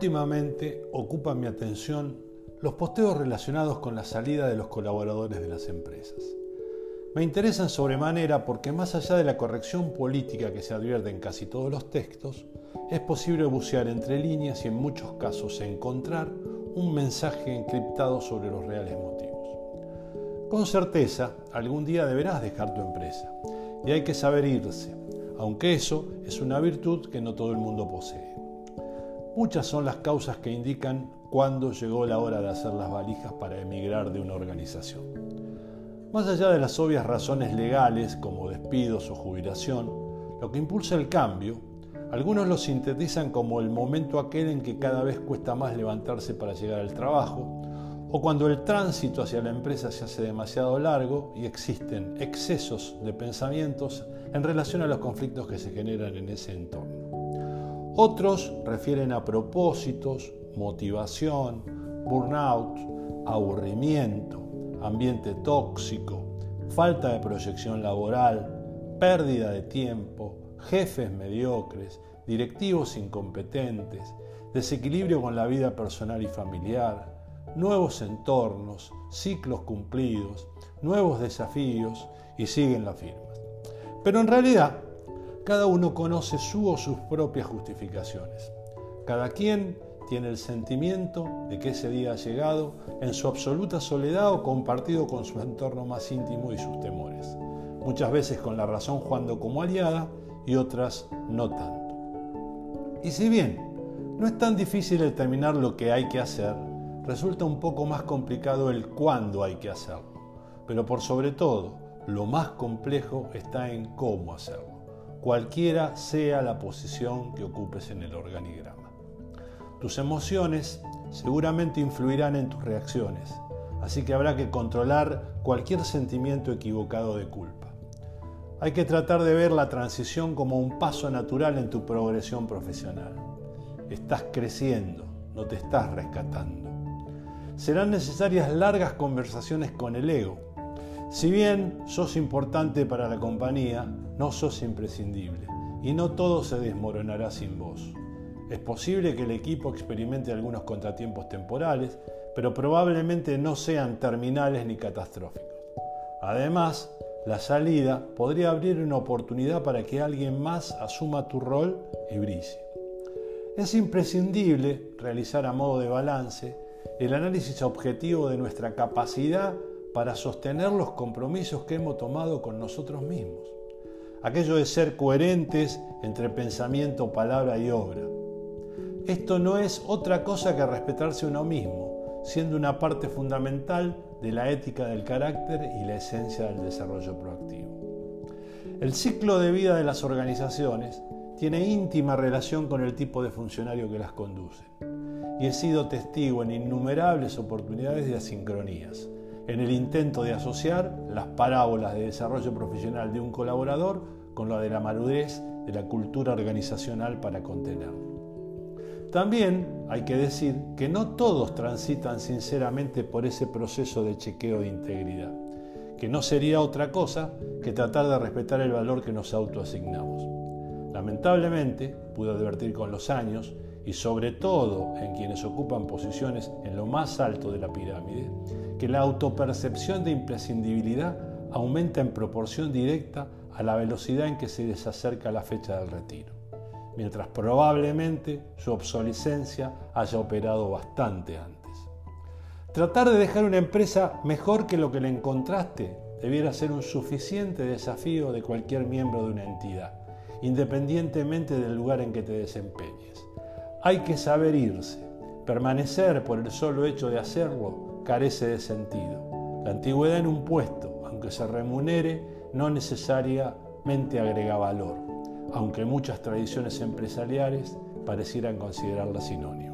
Últimamente ocupan mi atención los posteos relacionados con la salida de los colaboradores de las empresas. Me interesan sobremanera porque más allá de la corrección política que se advierte en casi todos los textos, es posible bucear entre líneas y en muchos casos encontrar un mensaje encriptado sobre los reales motivos. Con certeza, algún día deberás dejar tu empresa y hay que saber irse, aunque eso es una virtud que no todo el mundo posee. Muchas son las causas que indican cuándo llegó la hora de hacer las valijas para emigrar de una organización. Más allá de las obvias razones legales como despidos o jubilación, lo que impulsa el cambio, algunos lo sintetizan como el momento aquel en que cada vez cuesta más levantarse para llegar al trabajo, o cuando el tránsito hacia la empresa se hace demasiado largo y existen excesos de pensamientos en relación a los conflictos que se generan en ese entorno. Otros refieren a propósitos, motivación, burnout, aburrimiento, ambiente tóxico, falta de proyección laboral, pérdida de tiempo, jefes mediocres, directivos incompetentes, desequilibrio con la vida personal y familiar, nuevos entornos, ciclos cumplidos, nuevos desafíos y siguen las firmas. Pero en realidad, cada uno conoce su o sus propias justificaciones. Cada quien tiene el sentimiento de que ese día ha llegado en su absoluta soledad o compartido con su entorno más íntimo y sus temores. Muchas veces con la razón jugando como aliada y otras no tanto. Y si bien no es tan difícil determinar lo que hay que hacer, resulta un poco más complicado el cuándo hay que hacerlo. Pero por sobre todo, lo más complejo está en cómo hacerlo cualquiera sea la posición que ocupes en el organigrama. Tus emociones seguramente influirán en tus reacciones, así que habrá que controlar cualquier sentimiento equivocado de culpa. Hay que tratar de ver la transición como un paso natural en tu progresión profesional. Estás creciendo, no te estás rescatando. Serán necesarias largas conversaciones con el ego. Si bien sos importante para la compañía, no sos imprescindible y no todo se desmoronará sin vos. Es posible que el equipo experimente algunos contratiempos temporales, pero probablemente no sean terminales ni catastróficos. Además, la salida podría abrir una oportunidad para que alguien más asuma tu rol y brille. Es imprescindible realizar a modo de balance el análisis objetivo de nuestra capacidad para sostener los compromisos que hemos tomado con nosotros mismos aquello de ser coherentes entre pensamiento, palabra y obra. Esto no es otra cosa que respetarse uno mismo, siendo una parte fundamental de la ética del carácter y la esencia del desarrollo proactivo. El ciclo de vida de las organizaciones tiene íntima relación con el tipo de funcionario que las conduce, y he sido testigo en innumerables oportunidades de asincronías, en el intento de asociar las parábolas de desarrollo profesional de un colaborador con la de la madurez de la cultura organizacional para contenerlo. También hay que decir que no todos transitan sinceramente por ese proceso de chequeo de integridad, que no sería otra cosa que tratar de respetar el valor que nos autoasignamos. Lamentablemente, pude advertir con los años, y sobre todo en quienes ocupan posiciones en lo más alto de la pirámide, que la autopercepción de imprescindibilidad aumenta en proporción directa a la velocidad en que se les acerca la fecha del retiro, mientras probablemente su obsolescencia haya operado bastante antes. Tratar de dejar una empresa mejor que lo que le encontraste debiera ser un suficiente desafío de cualquier miembro de una entidad, independientemente del lugar en que te desempeñes. Hay que saber irse. Permanecer por el solo hecho de hacerlo carece de sentido. La antigüedad en un puesto, aunque se remunere, no necesariamente agrega valor, aunque muchas tradiciones empresariales parecieran considerarla sinónimo.